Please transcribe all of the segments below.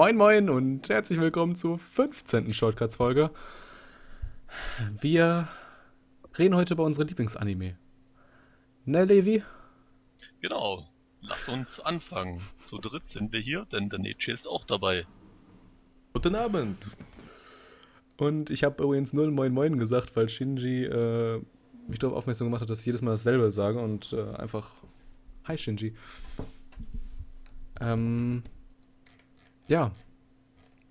Moin Moin und herzlich willkommen zur 15. Shortcuts-Folge. Wir reden heute über unsere Lieblingsanime. Ne, Levi? Genau. Lass uns anfangen. Zu dritt sind wir hier, denn der Nietzsche ist auch dabei. Guten Abend. Und ich habe übrigens null Moin Moin gesagt, weil Shinji äh, mich darauf aufmerksam gemacht hat, dass ich jedes Mal dasselbe sage und äh, einfach Hi Shinji. Ähm, ja.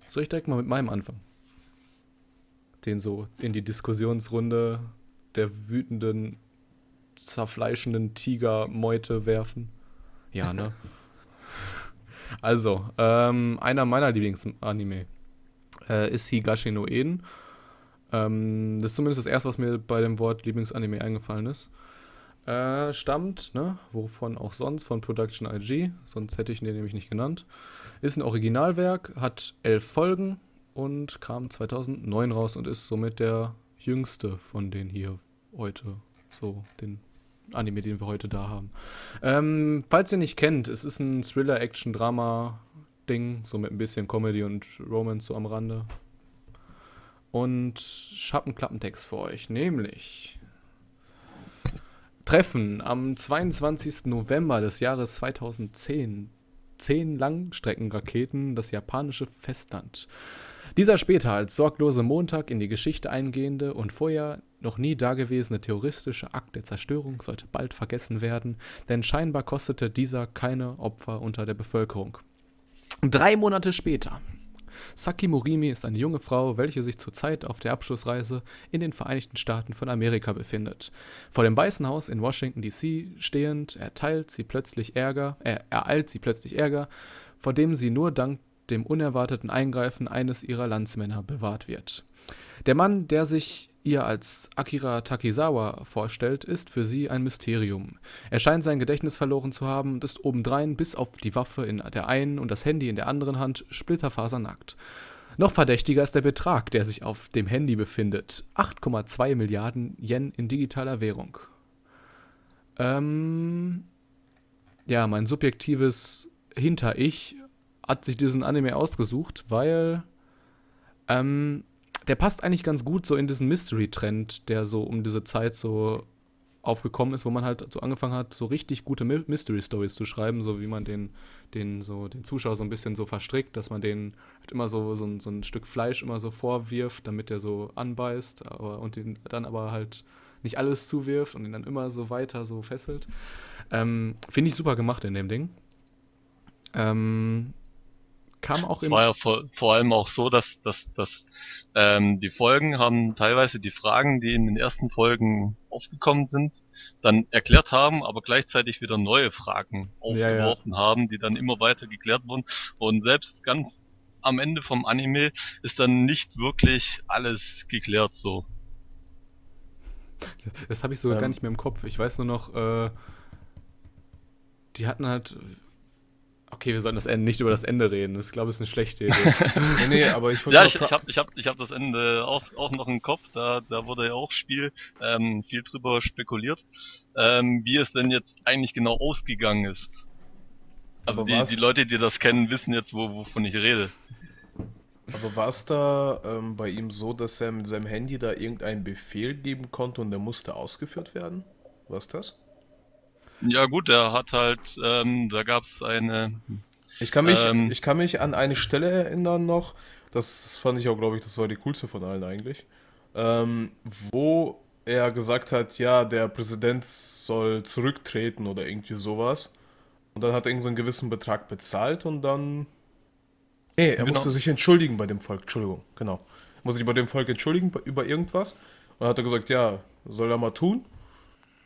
Soll ich direkt mal mit meinem anfangen? Den so in die Diskussionsrunde der wütenden, zerfleischenden Tigermeute werfen. Ja, ne? Also, ähm, einer meiner Lieblingsanime äh, ist Higashi no Eden. Ähm, das ist zumindest das erste, was mir bei dem Wort Lieblingsanime eingefallen ist. Äh, stammt, ne, wovon auch sonst, von Production IG, sonst hätte ich ihn nämlich nicht genannt. Ist ein Originalwerk, hat elf Folgen und kam 2009 raus und ist somit der jüngste von den hier heute, so den Anime, den wir heute da haben. Ähm, falls ihr nicht kennt, es ist ein Thriller, Action, Drama Ding, so mit ein bisschen Comedy und Romance so am Rande. Und ich habe einen Klappentext für euch, nämlich Treffen am 22. November des Jahres 2010. Zehn Langstreckenraketen das japanische Festland. Dieser später als sorglose Montag in die Geschichte eingehende und vorher noch nie dagewesene terroristische Akt der Zerstörung sollte bald vergessen werden, denn scheinbar kostete dieser keine Opfer unter der Bevölkerung. Drei Monate später, Saki Morimi ist eine junge Frau, welche sich zurzeit auf der Abschlussreise in den Vereinigten Staaten von Amerika befindet. Vor dem Weißen Haus in Washington DC stehend erteilt sie plötzlich Ärger, äh, ereilt sie plötzlich Ärger, vor dem sie nur dank dem unerwarteten Eingreifen eines ihrer Landsmänner bewahrt wird. Der Mann, der sich ihr als Akira Takizawa vorstellt, ist für sie ein Mysterium. Er scheint sein Gedächtnis verloren zu haben und ist obendrein bis auf die Waffe in der einen und das Handy in der anderen Hand splitterfasernackt. Noch verdächtiger ist der Betrag, der sich auf dem Handy befindet. 8,2 Milliarden Yen in digitaler Währung. Ähm, ja, mein subjektives Hinter-Ich hat sich diesen Anime ausgesucht, weil ähm, der passt eigentlich ganz gut so in diesen Mystery-Trend, der so um diese Zeit so aufgekommen ist, wo man halt so angefangen hat, so richtig gute Mystery-Stories zu schreiben, so wie man den, den, so, den Zuschauer so ein bisschen so verstrickt, dass man den halt immer so, so, ein, so ein Stück Fleisch immer so vorwirft, damit der so anbeißt, aber, und den dann aber halt nicht alles zuwirft und ihn dann immer so weiter so fesselt. Ähm, Finde ich super gemacht in dem Ding. Ähm, kam auch Es war ja vor, vor allem auch so, dass, dass, dass ähm, die Folgen haben teilweise die Fragen, die in den ersten Folgen aufgekommen sind, dann erklärt haben, aber gleichzeitig wieder neue Fragen aufgeworfen ja, ja. haben, die dann immer weiter geklärt wurden. Und selbst ganz am Ende vom Anime ist dann nicht wirklich alles geklärt so. Das habe ich sogar ähm. gar nicht mehr im Kopf. Ich weiß nur noch, äh, die hatten halt Okay, wir sollen das Ende nicht über das Ende reden. Das glaube ich ist eine schlechte Idee. nee, nee, aber ich Ja, ich, ich habe ich hab, ich hab das Ende auch, auch noch im Kopf. Da, da wurde ja auch Spiel ähm, viel drüber spekuliert, ähm, wie es denn jetzt eigentlich genau ausgegangen ist. Also die, die Leute, die das kennen, wissen jetzt, wo, wovon ich rede. Aber war es da ähm, bei ihm so, dass er mit seinem Handy da irgendeinen Befehl geben konnte und der musste ausgeführt werden? War es das? Ja gut, er hat halt, ähm, da gab es eine. Ich kann mich, ähm, ich kann mich an eine Stelle erinnern noch. Das fand ich auch, glaube ich, das war die coolste von allen eigentlich. Ähm, wo er gesagt hat, ja, der Präsident soll zurücktreten oder irgendwie sowas. Und dann hat er irgendwie so einen gewissen Betrag bezahlt und dann. Nee, er genau. musste sich entschuldigen bei dem Volk. Entschuldigung, genau. Er musste sich bei dem Volk entschuldigen über irgendwas. Und dann hat er gesagt, ja, soll er mal tun.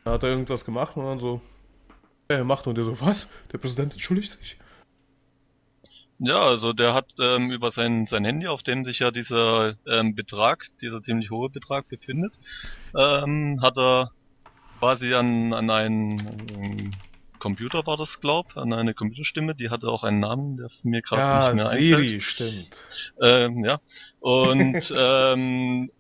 Dann hat er irgendwas gemacht und dann so, äh, macht und der so, was? Der Präsident entschuldigt sich? Ja, also der hat ähm, über sein, sein Handy, auf dem sich ja dieser ähm, Betrag, dieser ziemlich hohe Betrag befindet, ähm, hat er quasi an, an einen ähm, Computer war das, glaub, an eine Computerstimme, die hatte auch einen Namen, der mir gerade ja, nicht mehr Siri, einfällt. stimmt. Ähm, ja, und ähm,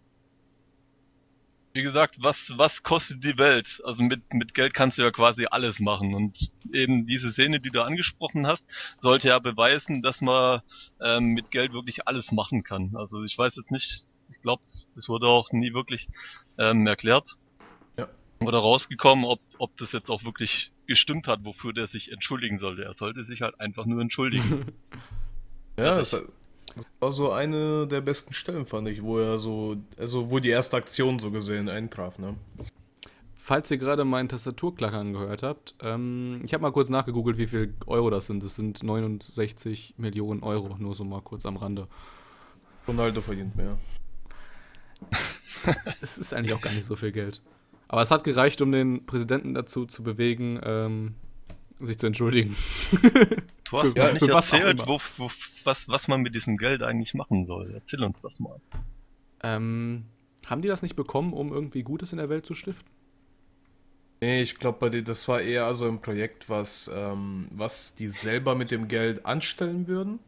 wie gesagt, was, was kostet die Welt? Also mit, mit Geld kannst du ja quasi alles machen. Und eben diese Szene, die du angesprochen hast, sollte ja beweisen, dass man ähm, mit Geld wirklich alles machen kann. Also ich weiß jetzt nicht, ich glaube, das wurde auch nie wirklich ähm, erklärt. Ja. Oder rausgekommen, ob, ob das jetzt auch wirklich gestimmt hat, wofür der sich entschuldigen sollte. Er sollte sich halt einfach nur entschuldigen. ja, das, das war so eine der besten Stellen, fand ich, wo er so, also wo die erste Aktion so gesehen eintraf, ne? Falls ihr gerade meinen Tastaturklackern gehört habt, ähm, ich habe mal kurz nachgegoogelt, wie viel Euro das sind. Das sind 69 Millionen Euro, nur so mal kurz am Rande. Ronaldo verdient mehr. es ist eigentlich auch gar nicht so viel Geld. Aber es hat gereicht, um den Präsidenten dazu zu bewegen, ähm, sich zu entschuldigen. Du hast ja, nicht erzählt, wo, wo, was, was man mit diesem Geld eigentlich machen soll. Erzähl uns das mal. Ähm, haben die das nicht bekommen, um irgendwie Gutes in der Welt zu stiften? Nee, ich glaube, bei dir, das war eher so ein Projekt, was, ähm, was die selber mit dem Geld anstellen würden.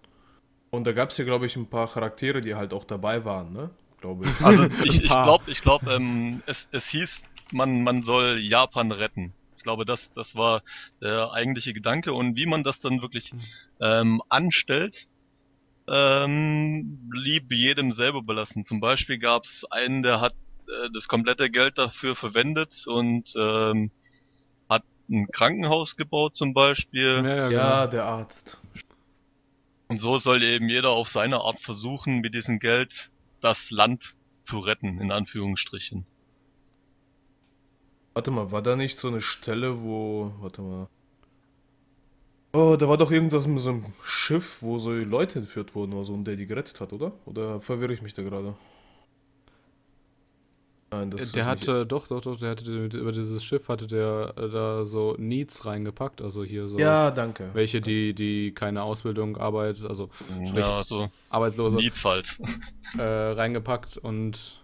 Und da gab es ja, glaube ich, ein paar Charaktere, die halt auch dabei waren, ne? Glaube ich. Also ich, ich glaube, ich glaub, ähm, es, es hieß, man, man soll Japan retten glaube, das, das war der eigentliche Gedanke und wie man das dann wirklich hm. ähm, anstellt, ähm, blieb jedem selber belassen. Zum Beispiel gab es einen, der hat äh, das komplette Geld dafür verwendet und ähm, hat ein Krankenhaus gebaut zum Beispiel. Ja, ja, ja genau. der Arzt. Und so soll eben jeder auf seine Art versuchen, mit diesem Geld das Land zu retten, in Anführungsstrichen. Warte mal, war da nicht so eine Stelle, wo. Warte mal. Oh, da war doch irgendwas mit so einem Schiff, wo so Leute entführt wurden oder so und der die gerettet hat, oder? Oder verwirre ich mich da gerade? Nein, das der ist hatte, nicht... doch, doch, doch, der hatte über dieses Schiff hatte der äh, da so Needs reingepackt, also hier so. Ja, danke. Welche, die, die keine Ausbildung, Arbeit, also ja, so Arbeitslose. Needs halt. Äh, reingepackt und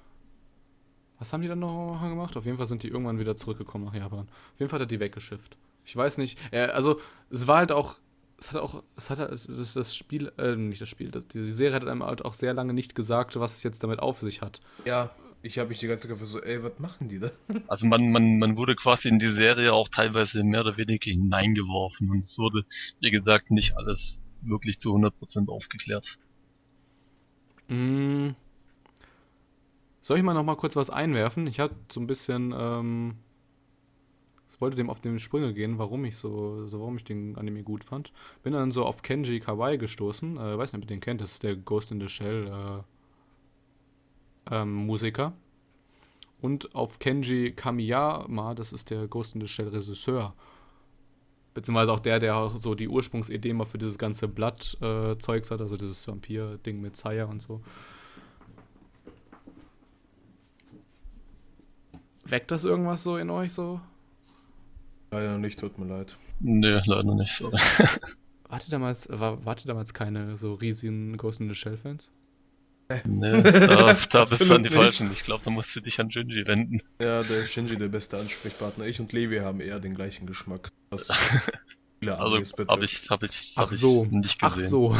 was haben die dann noch gemacht? Auf jeden Fall sind die irgendwann wieder zurückgekommen nach Japan. Auf jeden Fall hat er die weggeschifft. Ich weiß nicht. Er, also, es war halt auch. Es hat auch. Es hat das, das Spiel. Äh, nicht das Spiel. Das, die Serie hat einem halt auch sehr lange nicht gesagt, was es jetzt damit auf sich hat. Ja, ich habe mich die ganze Zeit so, ey, was machen die da? Also man, man, man wurde quasi in die Serie auch teilweise mehr oder weniger hineingeworfen und es wurde, wie gesagt, nicht alles wirklich zu 100% aufgeklärt. Mm, soll ich mal noch mal kurz was einwerfen? Ich hatte so ein bisschen, ähm, wollte dem auf den Sprünge gehen, warum ich so, so, warum ich den Anime gut fand. Bin dann so auf Kenji Kawai gestoßen. Äh, weiß nicht, ob ihr den kennt. Das ist der Ghost in the Shell äh, ähm, Musiker. Und auf Kenji Kamiyama, das ist der Ghost in the Shell Regisseur. Beziehungsweise auch der, der auch so die Ursprungsidee mal für dieses ganze Blatt-Zeugs äh, hat, also dieses Vampir-Ding mit Saya und so. Weckt das irgendwas so in euch so? Leider nicht, tut mir leid. Nee, leider nicht so. Warte damals, war, warte damals keine so riesigen Ghost in the Shell Fans? Nee, da, da bist du an die nicht. Falschen. Ich glaube, da musst du dich an Shinji wenden. Ja, der ist Shinji der beste Ansprechpartner. Ich und Levi haben eher den gleichen Geschmack. Was also, habe ich, hab ich, hab Ach so. nicht gesehen. Ach so.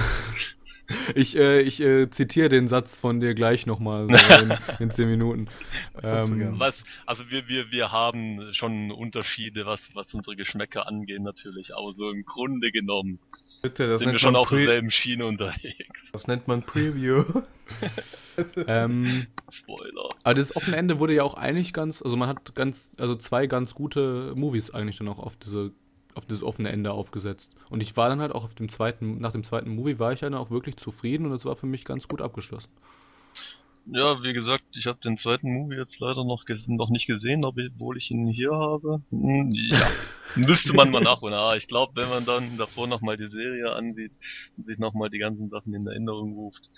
Ich, äh, ich äh, zitiere den Satz von dir gleich nochmal so in, in zehn Minuten. Ähm, was, also wir, wir, wir haben schon Unterschiede, was, was unsere Geschmäcker angeht natürlich, aber so im Grunde genommen Bitte, das sind wir schon auf derselben Schiene unterwegs. Das nennt man Preview. ähm, Spoiler. Aber das offene Ende wurde ja auch eigentlich ganz, also man hat ganz, also zwei ganz gute Movies eigentlich dann auch auf diese auf das offene Ende aufgesetzt. Und ich war dann halt auch auf dem zweiten, nach dem zweiten Movie war ich dann auch wirklich zufrieden und es war für mich ganz gut abgeschlossen. Ja, wie gesagt, ich habe den zweiten Movie jetzt leider noch, noch nicht gesehen, obwohl ich ihn hier habe. Hm, ja, müsste man mal nach und nach. Ich glaube, wenn man dann davor nochmal die Serie ansieht und sich nochmal die ganzen Sachen in Erinnerung ruft,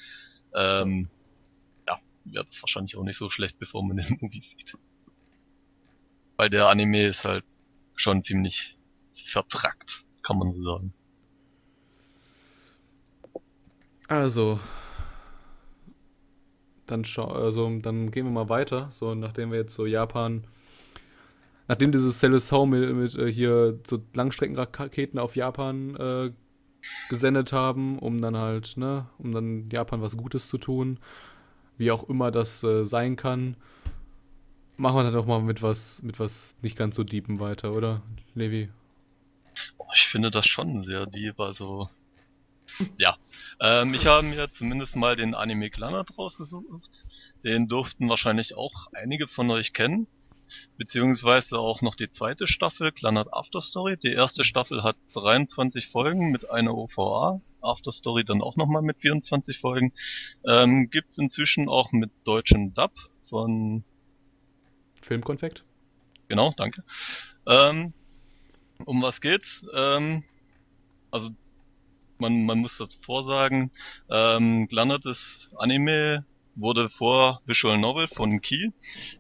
ähm, ja, wird es wahrscheinlich auch nicht so schlecht, bevor man den Movie sieht. Weil der Anime ist halt schon ziemlich vertrackt, kann man so sagen. Also, dann also dann gehen wir mal weiter. So, nachdem wir jetzt so Japan, nachdem dieses Celestau mit, mit äh, hier so Langstreckenraketen auf Japan äh, gesendet haben, um dann halt, ne, um dann Japan was Gutes zu tun, wie auch immer das äh, sein kann, machen wir dann doch mal mit was, mit was nicht ganz so deepen weiter, oder, Levi? Oh, ich finde das schon sehr deep, also. Ja. Ähm, ich habe mir zumindest mal den Anime Glanat rausgesucht. Den durften wahrscheinlich auch einige von euch kennen. Beziehungsweise auch noch die zweite Staffel, Glanat After Story. Die erste Staffel hat 23 Folgen mit einer OVA. After Story dann auch nochmal mit 24 Folgen. Ähm, gibt's inzwischen auch mit deutschen Dub von Filmkonfekt. Genau, danke. Ähm, um was geht's? Ähm, also man, man muss das vorsagen, ähm, gelandetes Anime wurde vor Visual Novel von Key.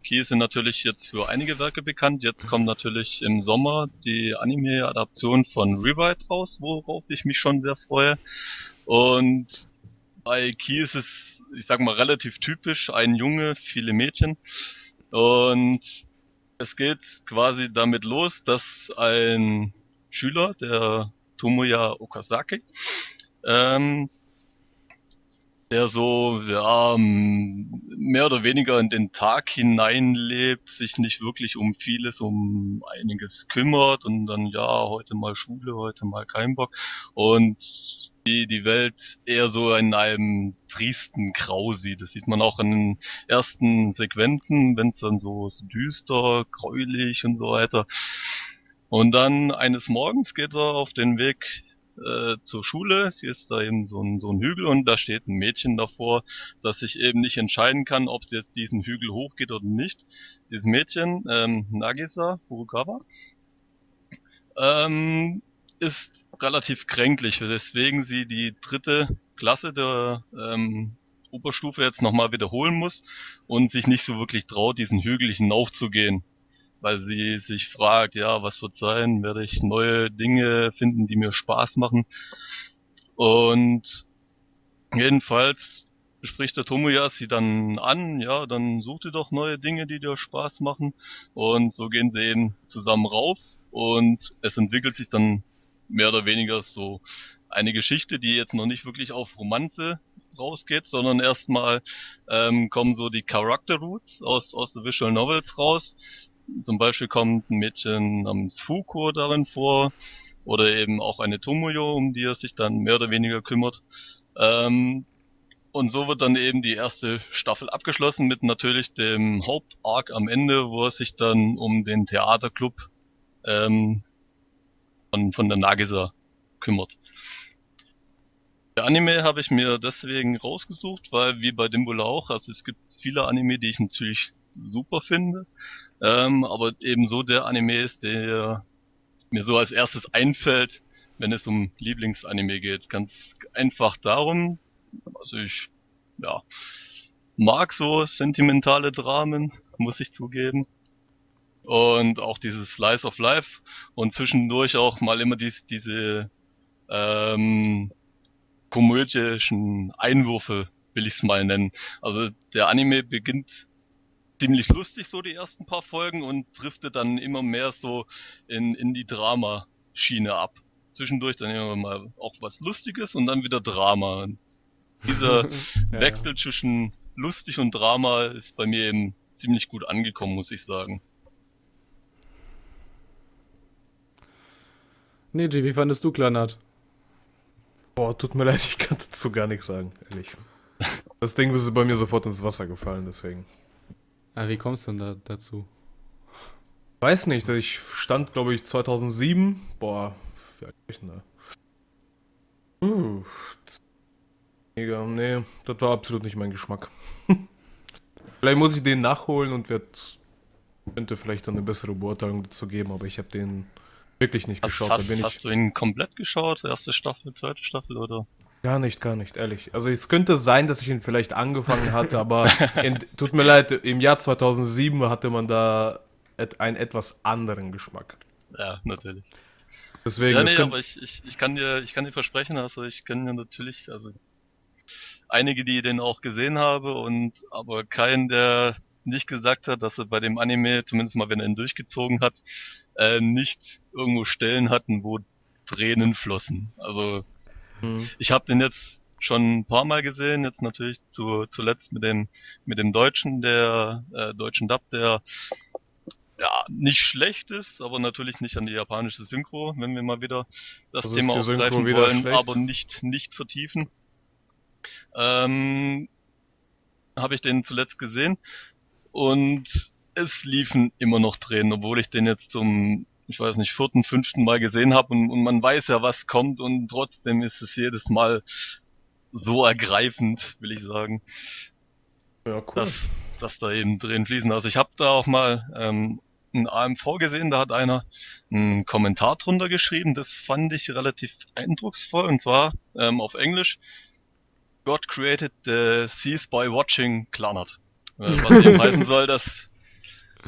Key sind natürlich jetzt für einige Werke bekannt. Jetzt kommt natürlich im Sommer die Anime-Adaption von Rewrite raus, worauf ich mich schon sehr freue. Und bei Key ist es, ich sag mal, relativ typisch. Ein Junge, viele Mädchen. Und es geht quasi damit los, dass ein Schüler, der Tomoya Okazaki, ähm, der so ja, mehr oder weniger in den Tag hineinlebt, sich nicht wirklich um vieles, um einiges kümmert und dann ja, heute mal Schule, heute mal kein Bock. Und die, die Welt eher so in einem triesten Grau sieht. Das sieht man auch in den ersten Sequenzen, wenn es dann so, so düster, gräulich und so weiter. Und dann eines Morgens geht er auf den Weg äh, zur Schule, hier ist da eben so ein, so ein Hügel und da steht ein Mädchen davor, das sich eben nicht entscheiden kann, ob sie jetzt diesen Hügel hochgeht oder nicht. Dieses Mädchen, ähm, Nagisa Furukawa, ähm, ist relativ kränklich, weswegen sie die dritte Klasse der ähm, Oberstufe jetzt nochmal wiederholen muss und sich nicht so wirklich traut, diesen Hügel hinaufzugehen. Weil sie sich fragt, ja, was wird sein? Werde ich neue Dinge finden, die mir Spaß machen? Und jedenfalls spricht der Tomoya sie dann an, ja, dann such dir doch neue Dinge, die dir Spaß machen. Und so gehen sie eben zusammen rauf und es entwickelt sich dann mehr oder weniger so eine Geschichte, die jetzt noch nicht wirklich auf Romanze rausgeht, sondern erstmal ähm, kommen so die Character Roots aus, aus den Visual Novels raus. Zum Beispiel kommt ein Mädchen namens Fuko darin vor oder eben auch eine Tomoyo, um die er sich dann mehr oder weniger kümmert. Ähm, und so wird dann eben die erste Staffel abgeschlossen mit natürlich dem Hauptarc am Ende, wo er sich dann um den Theaterclub ähm, von, von der Nagisa kümmert. Der Anime habe ich mir deswegen rausgesucht, weil wie bei Dimbula auch, also es gibt viele Anime, die ich natürlich super finde, ähm, aber ebenso der Anime ist, der mir so als erstes einfällt, wenn es um Lieblingsanime geht. Ganz einfach darum, also ich, ja, mag so sentimentale Dramen, muss ich zugeben und auch dieses Slice of Life und zwischendurch auch mal immer dies, diese ähm, komödischen Einwürfe, will ich es mal nennen. Also der Anime beginnt ziemlich lustig so die ersten paar Folgen und driftet dann immer mehr so in, in die Drama-Schiene ab. Zwischendurch dann immer mal auch was Lustiges und dann wieder Drama. Und dieser ja, Wechsel ja. zwischen lustig und Drama ist bei mir eben ziemlich gut angekommen, muss ich sagen. Neji, wie fandest du Kleinert? Boah, tut mir leid, ich kann dazu gar nichts sagen, ehrlich. Das Ding ist bei mir sofort ins Wasser gefallen, deswegen. Ah, wie kommst du denn da, dazu? Weiß nicht, ich stand, glaube ich, 2007. Boah, wie alt ich denn da? Uh, mega, nee, das war absolut nicht mein Geschmack. vielleicht muss ich den nachholen und werd, könnte vielleicht dann eine bessere Beurteilung dazu geben, aber ich habe den wirklich nicht geschaut. Hast, hast, hast du ihn komplett geschaut? Erste Staffel, zweite Staffel oder? Gar nicht, gar nicht, ehrlich. Also es könnte sein, dass ich ihn vielleicht angefangen hatte, aber in, tut mir leid, im Jahr 2007 hatte man da einen etwas anderen Geschmack. Ja, natürlich. Deswegen, ja, nee, aber ich, ich, ich, kann dir, ich kann dir versprechen, also ich kenne ja natürlich, also einige, die den auch gesehen habe und aber keinen, der nicht gesagt hat, dass er bei dem Anime, zumindest mal wenn er ihn durchgezogen hat, äh, nicht irgendwo Stellen hatten, wo Tränen flossen. Also mhm. ich habe den jetzt schon ein paar Mal gesehen, jetzt natürlich zu, zuletzt mit dem, mit dem Deutschen, der äh, deutschen Dub, der ja, nicht schlecht ist, aber natürlich nicht an die japanische Synchro, wenn wir mal wieder das, das Thema aufgreifen wollen, schlecht. aber nicht, nicht vertiefen. Ähm, Habe ich den zuletzt gesehen und es liefen immer noch Tränen, obwohl ich den jetzt zum, ich weiß nicht, vierten, fünften Mal gesehen habe und, und man weiß ja, was kommt und trotzdem ist es jedes Mal so ergreifend, will ich sagen. Ja, cool. Dass, dass da eben Tränen fließen. Also ich habe da auch mal ähm, ein AMV gesehen, da hat einer einen Kommentar drunter geschrieben, das fand ich relativ eindrucksvoll und zwar ähm, auf Englisch God created the seas by watching Clanat. Äh, was eben heißen soll, dass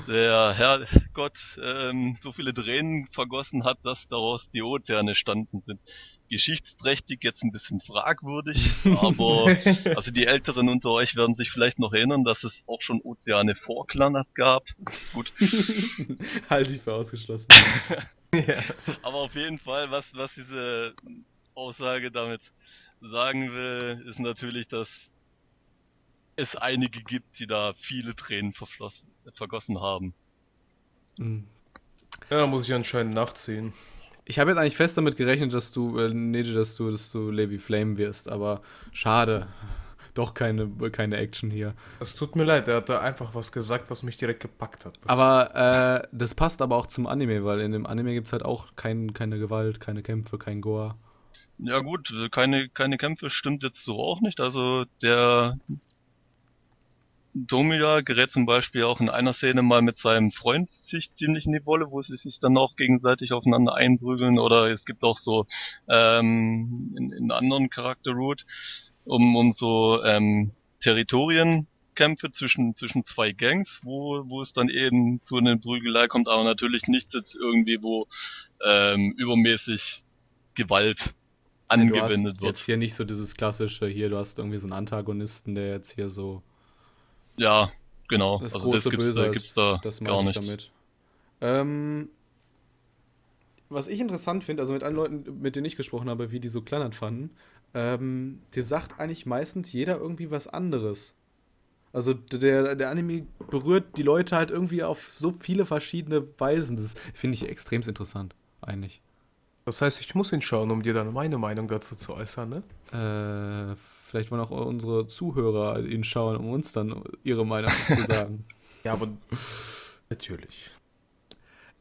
der Herr Gott ähm, so viele Tränen vergossen hat, dass daraus die Ozeane standen sind. Geschichtsträchtig jetzt ein bisschen fragwürdig, aber also die Älteren unter euch werden sich vielleicht noch erinnern, dass es auch schon Ozeane vor Klanat gab. Gut. Halte ich für ausgeschlossen. ja. Aber auf jeden Fall, was, was diese Aussage damit sagen will, ist natürlich, dass es einige gibt, die da viele Tränen vergossen haben. Mhm. Ja, muss ich anscheinend nachziehen. Ich habe jetzt eigentlich fest damit gerechnet, dass du, äh, Neji, dass du, dass du Levi Flame wirst, aber schade. Doch keine, keine Action hier. Es tut mir leid, er hat da einfach was gesagt, was mich direkt gepackt hat. Das aber äh, das passt aber auch zum Anime, weil in dem Anime gibt es halt auch kein, keine Gewalt, keine Kämpfe, kein Gore. Ja gut, keine, keine Kämpfe stimmt jetzt so auch nicht. Also der Domia gerät zum Beispiel auch in einer Szene mal mit seinem Freund sich ziemlich in die Wolle, wo sie sich dann auch gegenseitig aufeinander einprügeln. Oder es gibt auch so ähm, in, in anderen Charakter-Route um, um so ähm, Territorienkämpfe zwischen, zwischen zwei Gangs, wo, wo es dann eben zu einer Prügelei kommt, aber natürlich nichts jetzt irgendwie, wo ähm, übermäßig Gewalt angewendet wird. Jetzt hier nicht so dieses klassische, hier du hast irgendwie so einen Antagonisten, der jetzt hier so ja, genau. Das also das gibt's, da, gibt's da das gar nicht. Damit. Ähm, was ich interessant finde, also mit allen Leuten, mit denen ich gesprochen habe, wie die so Kleinert fanden, ähm, dir sagt eigentlich meistens jeder irgendwie was anderes. Also der, der Anime berührt die Leute halt irgendwie auf so viele verschiedene Weisen. Das finde ich extrem interessant, eigentlich. Das heißt, ich muss ihn schauen, um dir dann meine Meinung dazu zu äußern, ne? Äh, vielleicht wollen auch unsere Zuhörer ihn schauen, um uns dann ihre Meinung zu sagen. ja, aber natürlich.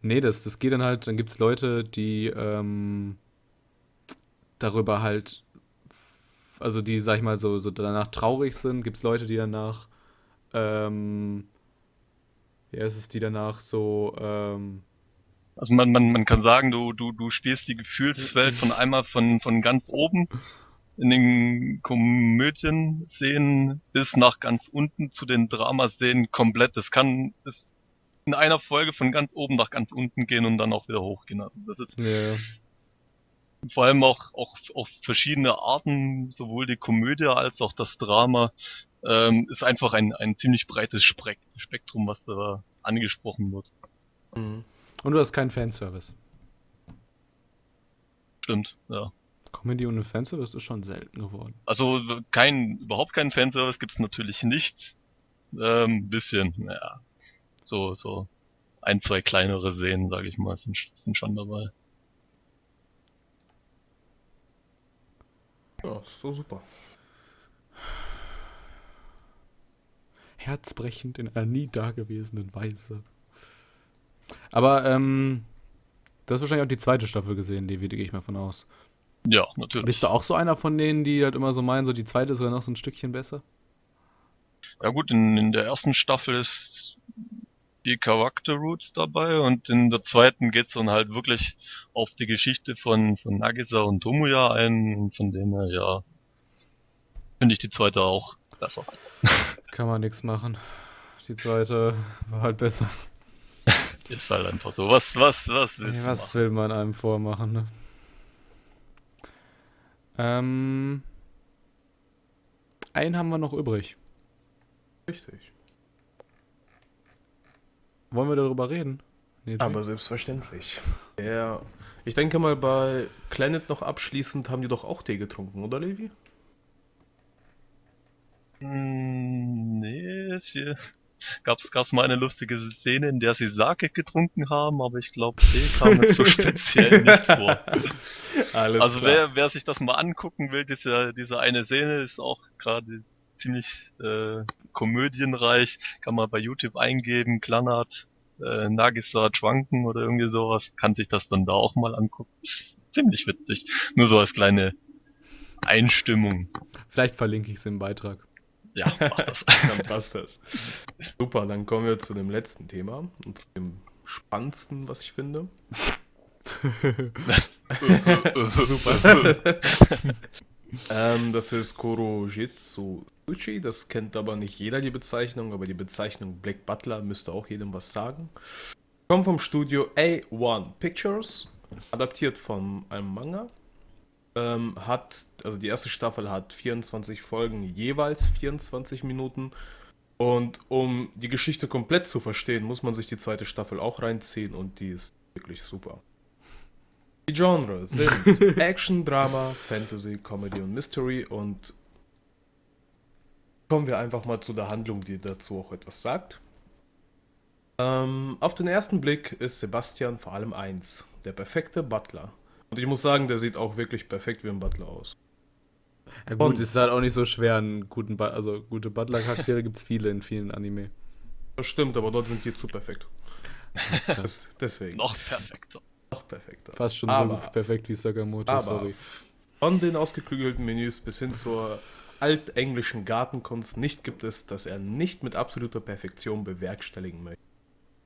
Nee, das, das geht dann halt, dann gibt es Leute, die ähm, darüber halt, also die, sag ich mal, so, so danach traurig sind, gibt es Leute, die danach, ähm, ja, ist es die danach so, ähm, also man, man, man kann sagen, du, du, du spielst die Gefühlswelt von einmal von, von ganz oben in den Komödien-Szenen bis nach ganz unten zu den Dramaszenen komplett. Das kann ist in einer Folge von ganz oben nach ganz unten gehen und dann auch wieder hochgehen. Also das ist ja. vor allem auch, auch, auch verschiedene Arten, sowohl die Komödie als auch das Drama, ähm, ist einfach ein, ein ziemlich breites Spektrum, was da angesprochen wird. Mhm. Und du hast keinen Fanservice. Stimmt, ja. Comedy ohne Fanservice ist schon selten geworden. Also kein, überhaupt keinen Fanservice gibt es natürlich nicht. Ähm, bisschen, naja. So, so ein, zwei kleinere Szenen, sage ich mal, sind, sind schon dabei. Ja, ist so super. Herzbrechend in einer nie dagewesenen Weise. Aber ähm, du hast wahrscheinlich auch die zweite Staffel gesehen, die gehe ich mal von aus. Ja, natürlich. Bist du auch so einer von denen, die halt immer so meinen, so die zweite ist sogar noch so ein Stückchen besser? Ja gut, in, in der ersten Staffel ist die Charakter Roots dabei und in der zweiten geht's dann halt wirklich auf die Geschichte von, von Nagisa und Tomoya ein und von dem her, ja, finde ich die zweite auch besser. Kann man nichts machen. Die zweite war halt besser. Ist halt einfach so. Was, was, was willst ja, Was will man einem vormachen, ne? Ähm. Einen haben wir noch übrig. Richtig. Wollen wir darüber reden? Nee, Aber selbstverständlich. Ja. Ich denke mal, bei Planet noch abschließend haben die doch auch Tee getrunken, oder Levi? Mm, nee, ist hier gab's, gab's mal eine lustige Szene, in der sie Sake getrunken haben, aber ich glaube, Tee kam jetzt so speziell nicht vor. Alles also wer, wer sich das mal angucken will, diese, diese eine Szene ist auch gerade ziemlich äh, komödienreich, kann man bei YouTube eingeben, Klanat, äh, Nagisa Schwanken oder irgendwie sowas, kann sich das dann da auch mal angucken. Ist ziemlich witzig. Nur so als kleine Einstimmung. Vielleicht verlinke ich es im Beitrag. Ja, mach das. dann passt das. Super, dann kommen wir zu dem letzten Thema und zu dem spannendsten, was ich finde. Super. ähm, das ist Korojitsu Tsuchi. Das kennt aber nicht jeder die Bezeichnung, aber die Bezeichnung Black Butler müsste auch jedem was sagen. Kommt vom Studio A1 Pictures, adaptiert von einem Manga ähm, hat, also die erste Staffel hat 24 Folgen, jeweils 24 Minuten. Und um die Geschichte komplett zu verstehen, muss man sich die zweite Staffel auch reinziehen und die ist wirklich super. Die Genres sind Action, Drama, Fantasy, Comedy und Mystery und kommen wir einfach mal zu der Handlung, die dazu auch etwas sagt. Ähm, auf den ersten Blick ist Sebastian vor allem eins, der perfekte Butler. Und ich muss sagen, der sieht auch wirklich perfekt wie ein Butler aus. Ja gut, Und, ist halt auch nicht so schwer, einen guten, ba also gute Butler-Charaktere gibt es viele in vielen Anime. Das stimmt, aber dort sind die zu perfekt. Das, deswegen. Noch perfekter. Noch perfekter. Fast schon aber, so perfekt wie Sakamoto, aber sorry. Von den ausgeklügelten Menüs bis hin zur altenglischen Gartenkunst nicht gibt es, dass er nicht mit absoluter Perfektion bewerkstelligen möchte.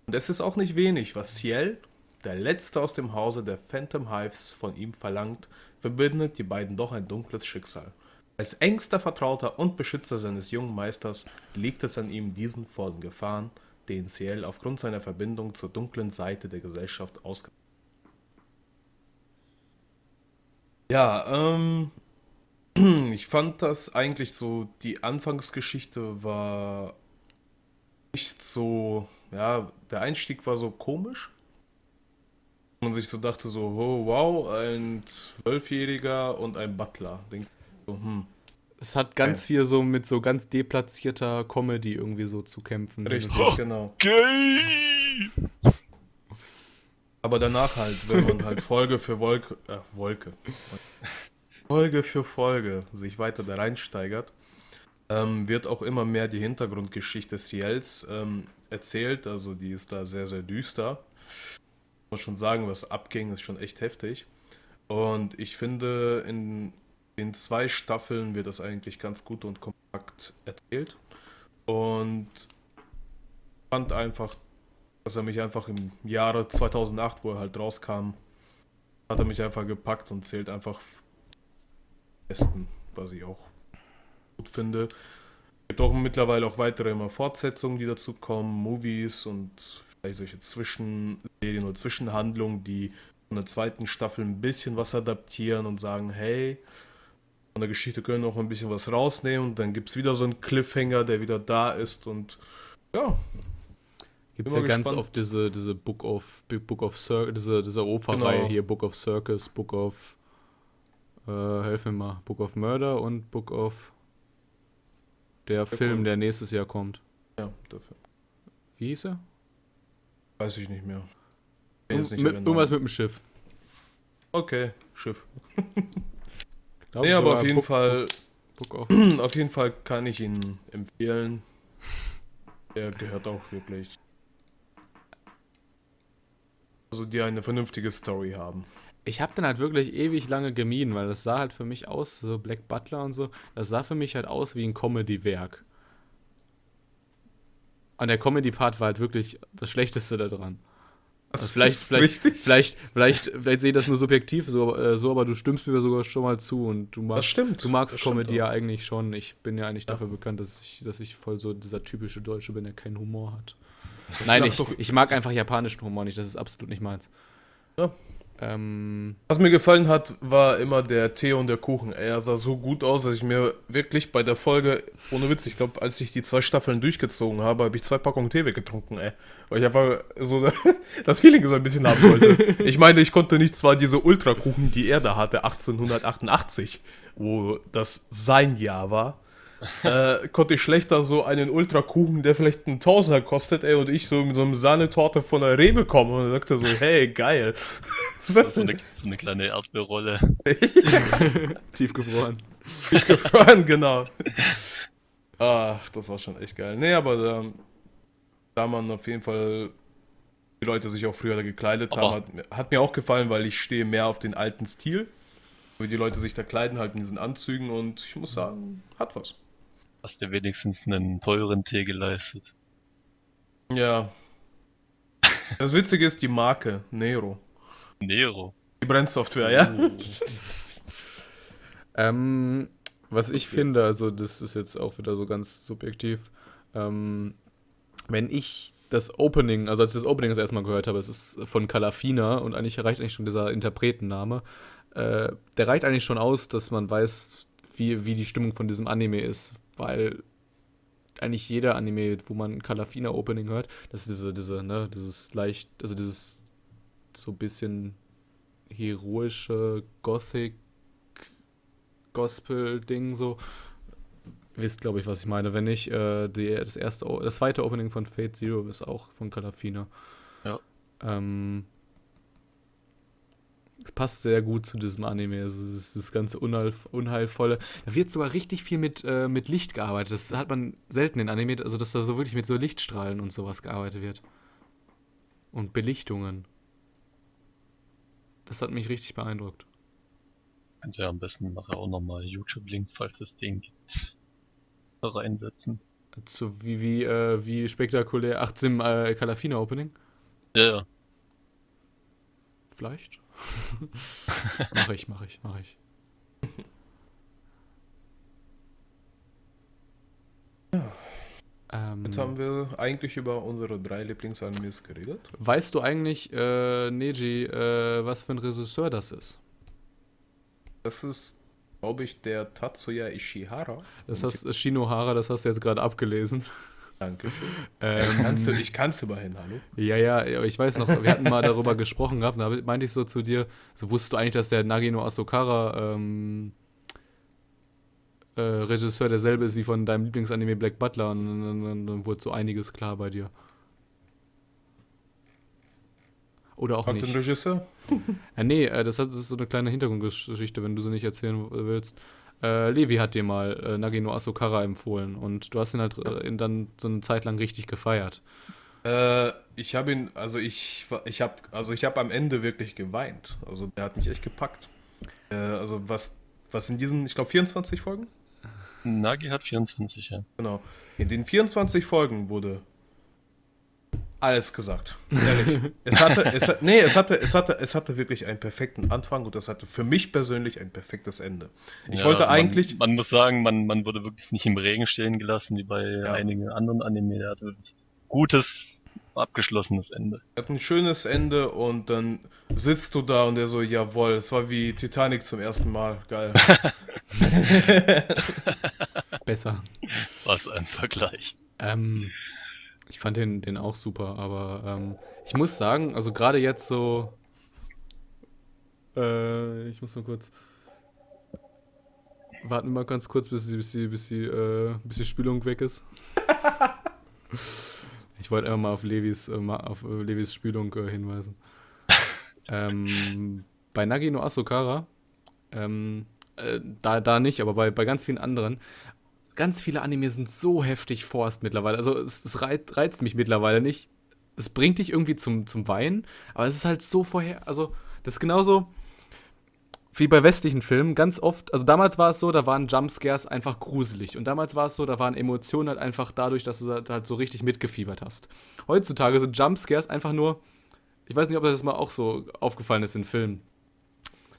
Und es ist auch nicht wenig, was Ciel der letzte aus dem Hause der Phantom Hives von ihm verlangt, verbindet die beiden doch ein dunkles Schicksal. Als engster Vertrauter und Beschützer seines jungen Meisters liegt es an ihm, diesen vor den Gefahren, denen Ciel aufgrund seiner Verbindung zur dunklen Seite der Gesellschaft ausgesetzt Ja, ähm, ich fand das eigentlich so, die Anfangsgeschichte war nicht so, ja, der Einstieg war so komisch man sich so dachte, so, oh, wow, ein Zwölfjähriger und ein Butler. Denk, so, hm. Es hat ganz okay. viel so mit so ganz deplatzierter Comedy irgendwie so zu kämpfen. Richtig, oh, genau. Okay. Aber danach halt, wenn man halt Folge für Wolke, äh, Wolke, Folge für Folge sich weiter da reinsteigert, ähm, wird auch immer mehr die Hintergrundgeschichte Ciels ähm, erzählt. Also die ist da sehr, sehr düster muss schon sagen, was abging, ist schon echt heftig. Und ich finde, in den zwei Staffeln wird das eigentlich ganz gut und kompakt erzählt. Und fand einfach, dass er mich einfach im Jahre 2008, wo er halt rauskam, hat er mich einfach gepackt und zählt einfach besten, was ich auch gut finde. Es gibt auch mittlerweile auch weitere immer Fortsetzungen, die dazu kommen, Movies und solche Zwischenserien oder Zwischenhandlungen, die von der zweiten Staffel ein bisschen was adaptieren und sagen, hey, von der Geschichte können wir auch ein bisschen was rausnehmen und dann gibt es wieder so einen Cliffhanger, der wieder da ist und ja. Gibt es ja gespannt. ganz oft diese, diese Book of Book of Circus, diese, diese OFA-Reihe genau. hier, Book of Circus, Book of äh, helf mir mal, Book of Murder und Book of der, der Film, kommt. der nächstes Jahr kommt. Ja, dafür. Wie hieß er? Weiß ich nicht mehr. Nicht mit, irgendwas mit dem Schiff. Okay, Schiff. Glaub, nee, aber auf jeden Book, Fall. Book, Book auf jeden Fall kann ich ihn empfehlen. Der gehört auch wirklich. Also die eine vernünftige Story haben. Ich habe dann halt wirklich ewig lange gemieden, weil das sah halt für mich aus, so Black Butler und so, das sah für mich halt aus wie ein Comedy-Werk. Und der Comedy-Part war halt wirklich das Schlechteste daran. Also vielleicht, vielleicht, vielleicht, vielleicht, vielleicht sehe ich das nur subjektiv so, äh, so, aber du stimmst mir sogar schon mal zu und du magst, du magst Comedy ja eigentlich schon. Ich bin ja eigentlich ja. dafür bekannt, dass ich, dass ich voll so dieser typische Deutsche bin, der keinen Humor hat. Nein, ich, ich mag einfach japanischen Humor nicht, das ist absolut nicht meins. Ja. Ähm, Was mir gefallen hat, war immer der Tee und der Kuchen. Er sah so gut aus, dass ich mir wirklich bei der Folge, ohne Witz, ich glaube, als ich die zwei Staffeln durchgezogen habe, habe ich zwei Packungen Tee weggetrunken, ey. Weil ich einfach so das Feeling so ein bisschen haben wollte. ich meine, ich konnte nicht zwar diese Ultrakuchen, die er da hatte, 1888, wo das sein Jahr war, äh, konnte ich schlechter so einen Ultrakuchen, der vielleicht einen Tausender kostet, ey, und ich so mit so einem Sahnetorte von der Rewe komme und sagte so, hey, geil. Was ist das so, eine, so eine kleine Erdbeerrolle. Tiefgefroren. Tiefgefroren, genau. Ach, das war schon echt geil. Nee, aber da, da man auf jeden Fall die Leute sich auch früher gekleidet aber haben, hat, hat mir auch gefallen, weil ich stehe mehr auf den alten Stil wie die Leute sich da kleiden, halt in diesen Anzügen und ich muss sagen, hat was. Hast dir wenigstens einen teuren Tee geleistet. Ja. Das Witzige ist die Marke, Nero. Nero. Die Brennsoftware, ja. Oh. ähm, was ich finde, also das ist jetzt auch wieder so ganz subjektiv, ähm, wenn ich das Opening, also als ich das Opening das erstmal gehört habe, es ist von Calafina und eigentlich reicht eigentlich schon dieser Interpretenname, äh, der reicht eigentlich schon aus, dass man weiß, wie, wie die Stimmung von diesem Anime ist, weil eigentlich jeder Anime, wo man Calafina Opening hört, das ist diese, diese, ne, dieses leicht, also dieses so bisschen heroische Gothic Gospel-Ding so. Wisst, glaube ich, was ich meine. Wenn nicht, äh, die, das erste, das zweite Opening von Fate Zero ist auch von Calafina. Ja. Ähm, es passt sehr gut zu diesem Anime. Es ist das ganze Unheil, Unheilvolle. Da wird sogar richtig viel mit, äh, mit Licht gearbeitet. Das hat man selten in Anime, also dass da so wirklich mit so Lichtstrahlen und sowas gearbeitet wird. Und Belichtungen. Das hat mich richtig beeindruckt. Kannst ja am besten nachher auch nochmal YouTube-Link, falls es den gibt, reinsetzen. Zu, wie, wie, äh, wie spektakulär 18 äh, Calafina Opening? Ja, ja. Vielleicht? mach ich, mach ich, mach ich. Ja. Ähm, Jetzt haben wir eigentlich über unsere drei Lieblingsanimes geredet. Weißt du eigentlich, äh, Neji, äh, was für ein Regisseur das ist? Das ist, glaube ich, der Tatsuya Ishihara. Das heißt, Shinohara, das hast du jetzt gerade abgelesen. Dankeschön. Ähm, ich kann es immerhin, hallo? Ja, ja, ich weiß noch, wir hatten mal darüber gesprochen gehabt, da meinte ich so zu dir, so wusstest du eigentlich, dass der Nagino Asokara ähm, äh, Regisseur derselbe ist wie von deinem Lieblingsanime Black Butler und dann, dann, dann wurde so einiges klar bei dir. Oder auch Hat nicht. den Regisseur? ja, nee, äh, das, hat, das ist so eine kleine Hintergrundgeschichte, wenn du sie nicht erzählen willst. Äh, Levi hat dir mal äh, Nagino Asokara empfohlen und du hast ihn halt äh, dann so eine Zeit lang richtig gefeiert. Äh, ich habe ihn, also ich, ich habe, also ich habe am Ende wirklich geweint. Also der hat mich echt gepackt. Äh, also was, was in diesen, ich glaube 24 Folgen? Nagi hat 24, ja. Genau. In den 24 Folgen wurde alles gesagt. Ehrlich. es hatte, es, nee, es hatte, es hatte, es hatte wirklich einen perfekten Anfang und es hatte für mich persönlich ein perfektes Ende. Ich ja, wollte also eigentlich. Man, man, muss sagen, man, man wurde wirklich nicht im Regen stehen gelassen, wie bei ja. einigen anderen Anime. Er hat wirklich gutes, abgeschlossenes Ende. Er hat ein schönes Ende und dann sitzt du da und er so, jawohl, es war wie Titanic zum ersten Mal. Geil. Besser. Was ein Vergleich. Ähm, ich fand den, den auch super, aber ähm, ich muss sagen, also gerade jetzt so. Äh, ich muss mal kurz. Warten wir mal ganz kurz, bis die, bis die, bis die, äh, bis die Spülung weg ist. ich wollte einfach mal auf Levis, äh, auf äh, Levis Spülung äh, hinweisen. ähm, bei Nagino Asokara, ähm, äh, da, da nicht, aber bei, bei ganz vielen anderen, ganz viele Anime sind so heftig forst mittlerweile. Also es, es reizt, reizt, mich mittlerweile nicht. Es bringt dich irgendwie zum, zum Weinen, aber es ist halt so vorher. Also, das ist genauso wie bei westlichen Filmen. Ganz oft, also damals war es so, da waren Jumpscares einfach gruselig. Und damals war es so, da waren Emotionen halt einfach dadurch, dass du halt so richtig mitgefiebert hast. Heutzutage sind Jumpscares einfach nur. Ich weiß nicht, ob das mal auch so aufgefallen ist in Filmen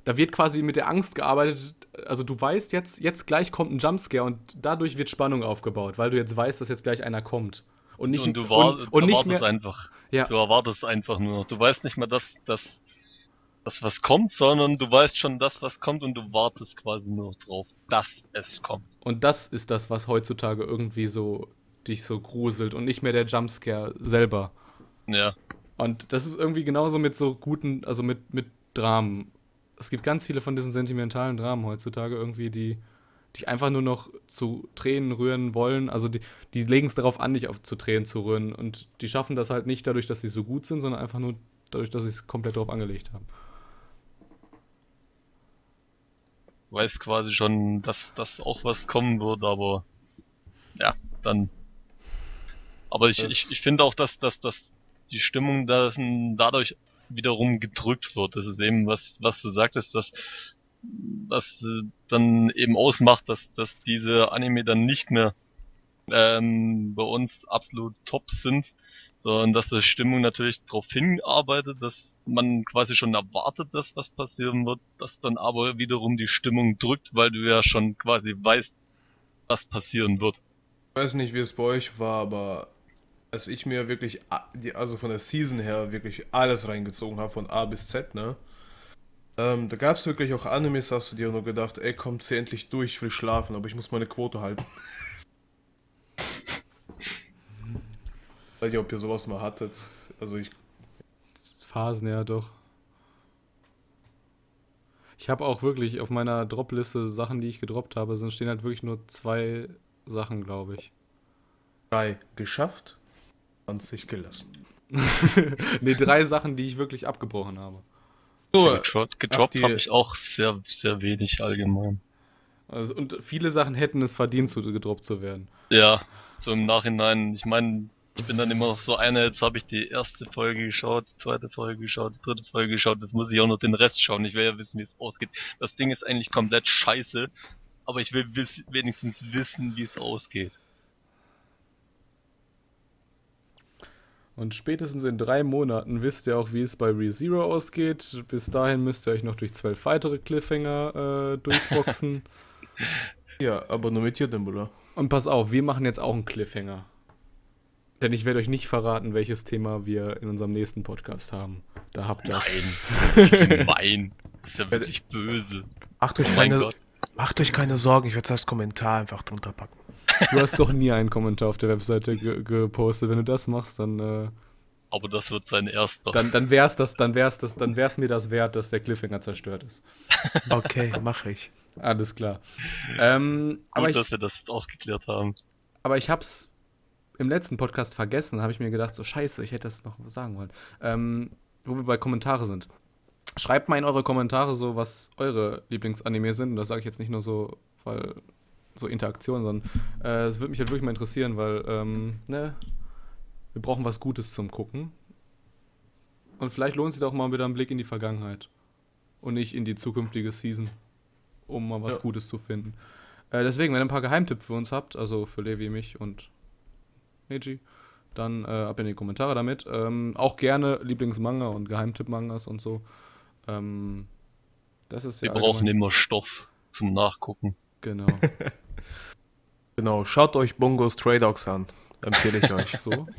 da wird quasi mit der Angst gearbeitet. Also du weißt jetzt, jetzt gleich kommt ein Jumpscare und dadurch wird Spannung aufgebaut, weil du jetzt weißt, dass jetzt gleich einer kommt. Und nicht, und du, war, und, und nicht mehr, einfach. Ja. Du erwartest einfach nur. Du weißt nicht mal, dass, dass, dass was kommt, sondern du weißt schon das, was kommt und du wartest quasi nur drauf, dass es kommt. Und das ist das, was heutzutage irgendwie so dich so gruselt und nicht mehr der Jumpscare selber. Ja. Und das ist irgendwie genauso mit so guten, also mit, mit Dramen es gibt ganz viele von diesen sentimentalen Dramen heutzutage irgendwie, die, dich einfach nur noch zu Tränen rühren wollen. Also die, die legen es darauf an, dich auf, zu Tränen zu rühren. Und die schaffen das halt nicht dadurch, dass sie so gut sind, sondern einfach nur dadurch, dass sie es komplett darauf angelegt haben. Weiß quasi schon, dass das auch was kommen wird, aber ja, dann. Aber ich, ich, ich finde auch, dass, dass, dass die Stimmung dass dadurch wiederum gedrückt wird. Das ist eben was, was du sagtest, dass was äh, dann eben ausmacht, dass, dass diese Anime dann nicht mehr ähm, bei uns absolut top sind, sondern dass die Stimmung natürlich darauf hinarbeitet, dass man quasi schon erwartet, dass was passieren wird, dass dann aber wiederum die Stimmung drückt, weil du ja schon quasi weißt, was passieren wird. Ich weiß nicht, wie es bei euch war, aber als ich mir wirklich, also von der Season her, wirklich alles reingezogen habe, von A bis Z, ne? Ähm, da gab es wirklich auch Animes, hast du dir nur gedacht, ey, kommt sie endlich durch, ich will schlafen, aber ich muss meine Quote halten. Weiß nicht, ob ihr sowas mal hattet. Also ich. Phasen, ja, doch. Ich habe auch wirklich auf meiner Dropliste Sachen, die ich gedroppt habe, sind stehen halt wirklich nur zwei Sachen, glaube ich. Drei geschafft, 20 gelassen. ne, drei Sachen, die ich wirklich abgebrochen habe. So, gedroppt, gedroppt habe ich auch sehr, sehr wenig allgemein. Also, und viele Sachen hätten es verdient, zu, gedroppt zu werden. Ja, so im Nachhinein. Ich meine, ich bin dann immer noch so einer, jetzt habe ich die erste Folge geschaut, die zweite Folge geschaut, die dritte Folge geschaut, jetzt muss ich auch noch den Rest schauen. Ich will ja wissen, wie es ausgeht. Das Ding ist eigentlich komplett scheiße, aber ich will wenigstens wissen, wie es ausgeht. Und spätestens in drei Monaten wisst ihr auch, wie es bei ReZero ausgeht. Bis dahin müsst ihr euch noch durch zwölf weitere Cliffhanger äh, durchboxen. ja, aber nur mit dir, Dimbula. Und pass auf, wir machen jetzt auch einen Cliffhanger. Denn ich werde euch nicht verraten, welches Thema wir in unserem nächsten Podcast haben. Da habt ihr Nein. Nein. Das ist ja wirklich böse. Macht euch, oh keine, macht euch keine Sorgen, ich werde das Kommentar einfach drunter packen. Du hast doch nie einen Kommentar auf der Webseite ge gepostet. Wenn du das machst, dann. Äh, aber das wird sein erster. Dann, dann wär's das, dann wär's das, dann wär's mir das wert, dass der Cliffhanger zerstört ist. Okay, mache ich. Alles klar. Ähm, Gut, aber ich, dass wir das jetzt ausgeklärt haben. Aber ich hab's im letzten Podcast vergessen, habe ich mir gedacht, so scheiße, ich hätte das noch sagen wollen. Ähm, wo wir bei Kommentare sind. Schreibt mal in eure Kommentare so, was eure Lieblingsanime sind. Und das sage ich jetzt nicht nur so, weil so Interaktion, sondern äh, es würde mich halt wirklich mal interessieren, weil ähm, ne, wir brauchen was Gutes zum Gucken. Und vielleicht lohnt sich auch mal wieder ein Blick in die Vergangenheit und nicht in die zukünftige Season, um mal was ja. Gutes zu finden. Äh, deswegen, wenn ihr ein paar Geheimtipps für uns habt, also für Levi, mich und Neji, dann äh, ab in die Kommentare damit. Ähm, auch gerne Lieblingsmanga und Geheimtipp-Mangas und so. Ähm, das ist Wir brauchen immer Stoff zum Nachgucken. Genau. genau, schaut euch Bungo Stray Dogs an. Empfehle ich euch. so.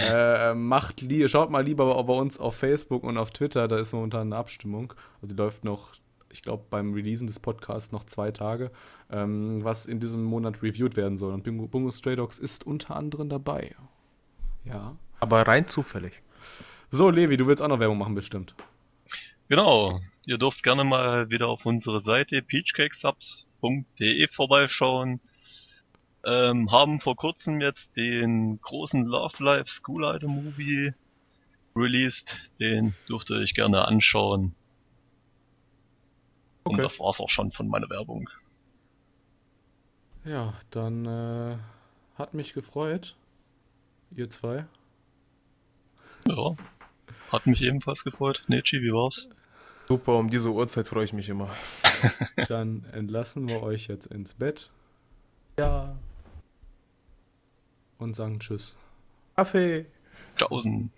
Äh, macht li schaut mal lieber bei uns auf Facebook und auf Twitter, da ist momentan eine Abstimmung. Also die läuft noch, ich glaube, beim Releasen des Podcasts noch zwei Tage, ähm, was in diesem Monat reviewed werden soll. Und Bungo, Bungo Stray Dogs ist unter anderem dabei. Ja. Aber rein zufällig. So, Levi, du willst auch noch Werbung machen, bestimmt. Genau. Ihr dürft gerne mal wieder auf unsere Seite peachcakesubs.de vorbeischauen. Ähm, haben vor kurzem jetzt den großen Love Life School Item Movie released. Den dürft ihr euch gerne anschauen. Okay. Und das war's auch schon von meiner Werbung. Ja, dann äh, hat mich gefreut. Ihr zwei. Ja, hat mich ebenfalls gefreut. Nechi, wie war's? Super, um diese Uhrzeit freue ich mich immer. Dann entlassen wir euch jetzt ins Bett. Ja. Und sagen Tschüss. Kaffee. Tausend.